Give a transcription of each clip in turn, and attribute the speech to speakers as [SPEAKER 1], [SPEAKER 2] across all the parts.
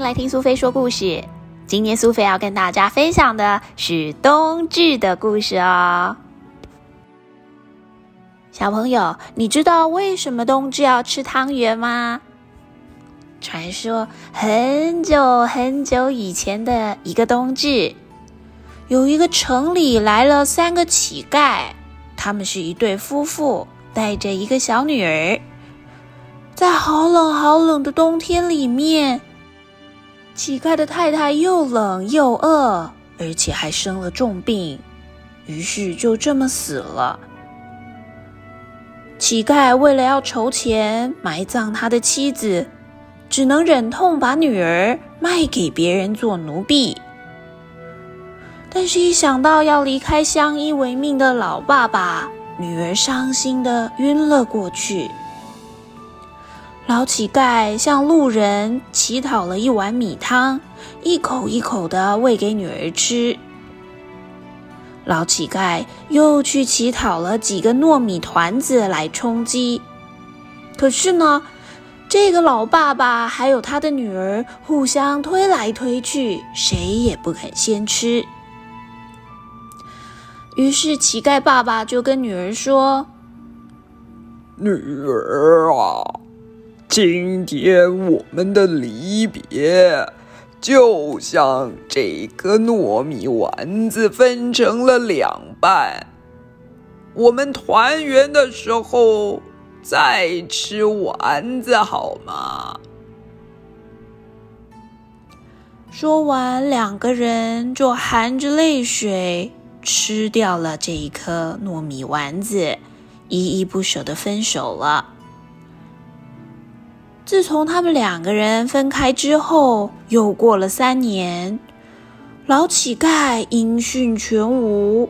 [SPEAKER 1] 来听苏菲说故事。今天苏菲要跟大家分享的是冬至的故事哦。小朋友，你知道为什么冬至要吃汤圆吗？传说很久很久以前的一个冬至，有一个城里来了三个乞丐，他们是一对夫妇，带着一个小女儿，在好冷好冷的冬天里面。乞丐的太太又冷又饿，而且还生了重病，于是就这么死了。乞丐为了要筹钱埋葬他的妻子，只能忍痛把女儿卖给别人做奴婢。但是，一想到要离开相依为命的老爸爸，女儿伤心的晕了过去。老乞丐向路人乞讨了一碗米汤，一口一口的喂给女儿吃。老乞丐又去乞讨了几个糯米团子来充饥。可是呢，这个老爸爸还有他的女儿互相推来推去，谁也不肯先吃。于是乞丐爸爸就跟女儿说：“
[SPEAKER 2] 女儿啊。”今天我们的离别，就像这个糯米丸子分成了两半。我们团圆的时候再吃丸子好吗？
[SPEAKER 1] 说完，两个人就含着泪水吃掉了这一颗糯米丸子，依依不舍的分手了。自从他们两个人分开之后，又过了三年，老乞丐音讯全无。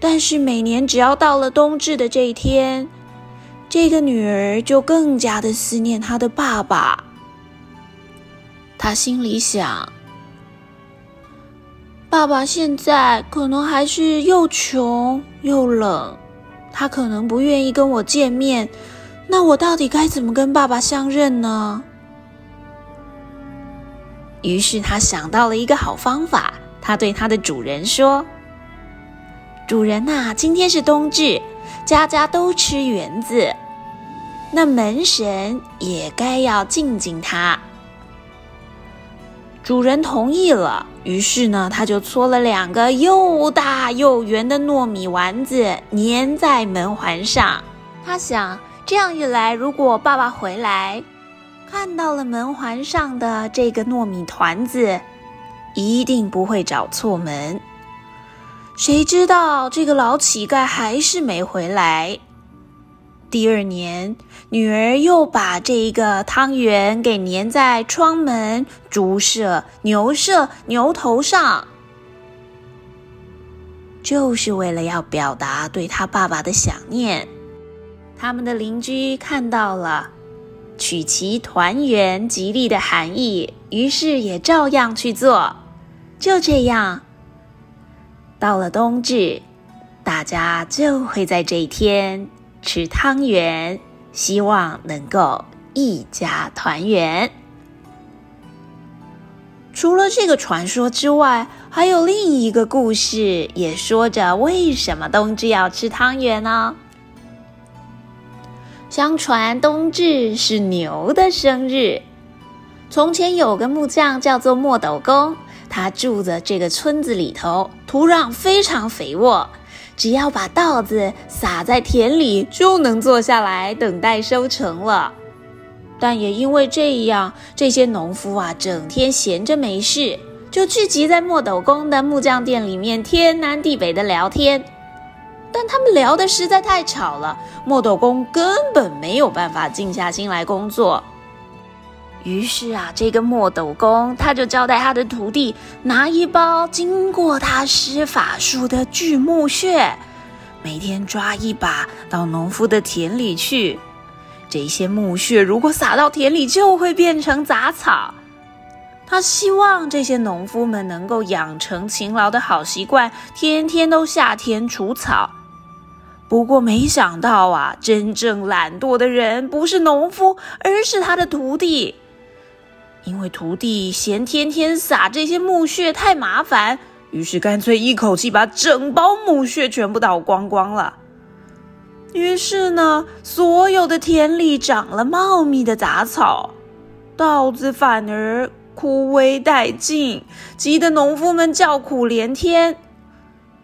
[SPEAKER 1] 但是每年只要到了冬至的这一天，这个女儿就更加的思念她的爸爸。她心里想：爸爸现在可能还是又穷又冷，他可能不愿意跟我见面。那我到底该怎么跟爸爸相认呢？于是他想到了一个好方法，他对他的主人说：“主人呐，今天是冬至，家家都吃圆子，那门神也该要敬敬他。”主人同意了，于是呢，他就搓了两个又大又圆的糯米丸子，粘在门环上。他想。这样一来，如果爸爸回来看到了门环上的这个糯米团子，一定不会找错门。谁知道这个老乞丐还是没回来。第二年，女儿又把这一个汤圆给粘在窗门、猪舍、牛舍、牛头上，就是为了要表达对他爸爸的想念。他们的邻居看到了，取其团圆吉利的含义，于是也照样去做。就这样，到了冬至，大家就会在这一天吃汤圆，希望能够一家团圆。除了这个传说之外，还有另一个故事，也说着为什么冬至要吃汤圆呢？相传冬至是牛的生日。从前有个木匠叫做墨斗公，他住在这个村子里头，土壤非常肥沃，只要把稻子撒在田里，就能坐下来等待收成了。但也因为这样，这些农夫啊，整天闲着没事，就聚集在墨斗公的木匠店里面，天南地北的聊天。但他们聊的实在太吵了，墨斗公根本没有办法静下心来工作。于是啊，这个墨斗公他就交代他的徒弟拿一包经过他施法术的巨木屑，每天抓一把到农夫的田里去。这些木屑如果撒到田里，就会变成杂草。他希望这些农夫们能够养成勤劳的好习惯，天天都下田除草。不过没想到啊，真正懒惰的人不是农夫，而是他的徒弟。因为徒弟嫌天天撒这些木屑太麻烦，于是干脆一口气把整包木屑全部倒光光了。于是呢，所有的田里长了茂密的杂草，稻子反而枯萎殆尽，急得农夫们叫苦连天。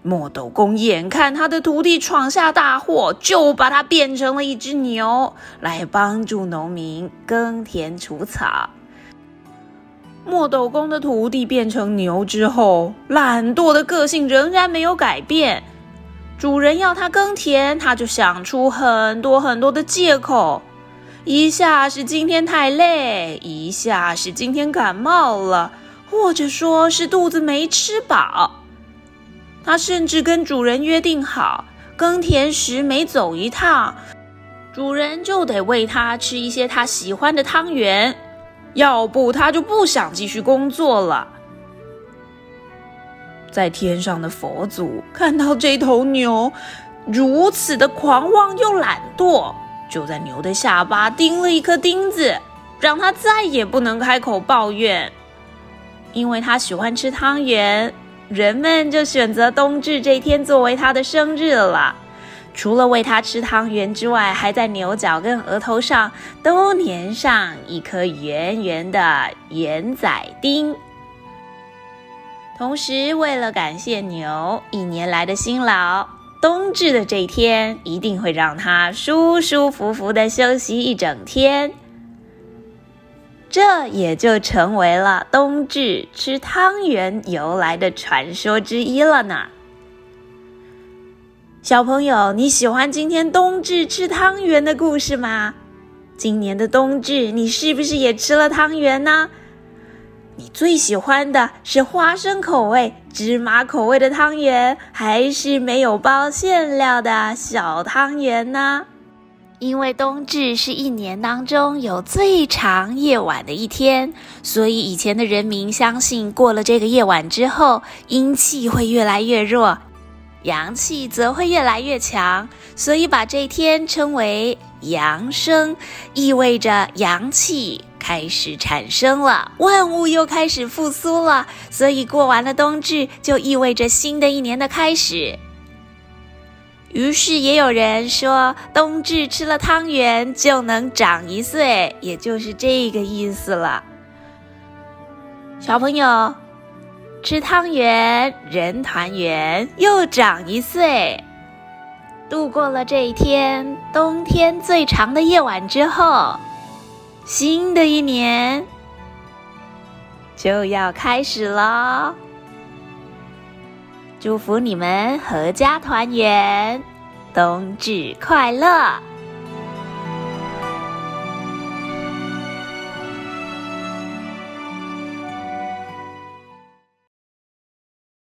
[SPEAKER 1] 墨斗公眼看他的徒弟闯下大祸，就把他变成了一只牛，来帮助农民耕田除草。墨斗公的徒弟变成牛之后，懒惰的个性仍然没有改变。主人要他耕田，他就想出很多很多的借口，一下是今天太累，一下是今天感冒了，或者说是肚子没吃饱。他甚至跟主人约定好，耕田时每走一趟，主人就得喂他吃一些他喜欢的汤圆，要不他就不想继续工作了。在天上的佛祖看到这头牛如此的狂妄又懒惰，就在牛的下巴钉了一颗钉子，让他再也不能开口抱怨，因为他喜欢吃汤圆。人们就选择冬至这天作为他的生日了。除了喂他吃汤圆之外，还在牛角跟额头上都粘上一颗圆圆的圆仔钉。同时，为了感谢牛一年来的辛劳，冬至的这一天一定会让他舒舒服服的休息一整天。这也就成为了冬至吃汤圆由来的传说之一了呢。小朋友，你喜欢今天冬至吃汤圆的故事吗？今年的冬至，你是不是也吃了汤圆呢？你最喜欢的是花生口味、芝麻口味的汤圆，还是没有包馅料的小汤圆呢？因为冬至是一年当中有最长夜晚的一天，所以以前的人民相信，过了这个夜晚之后，阴气会越来越弱，阳气则会越来越强，所以把这一天称为阳生，意味着阳气开始产生了，万物又开始复苏了。所以过完了冬至，就意味着新的一年的开始。于是也有人说，冬至吃了汤圆就能长一岁，也就是这个意思了。小朋友，吃汤圆，人团圆，又长一岁。度过了这一天冬天最长的夜晚之后，新的一年就要开始了。祝福你们阖家团圆，冬至快乐！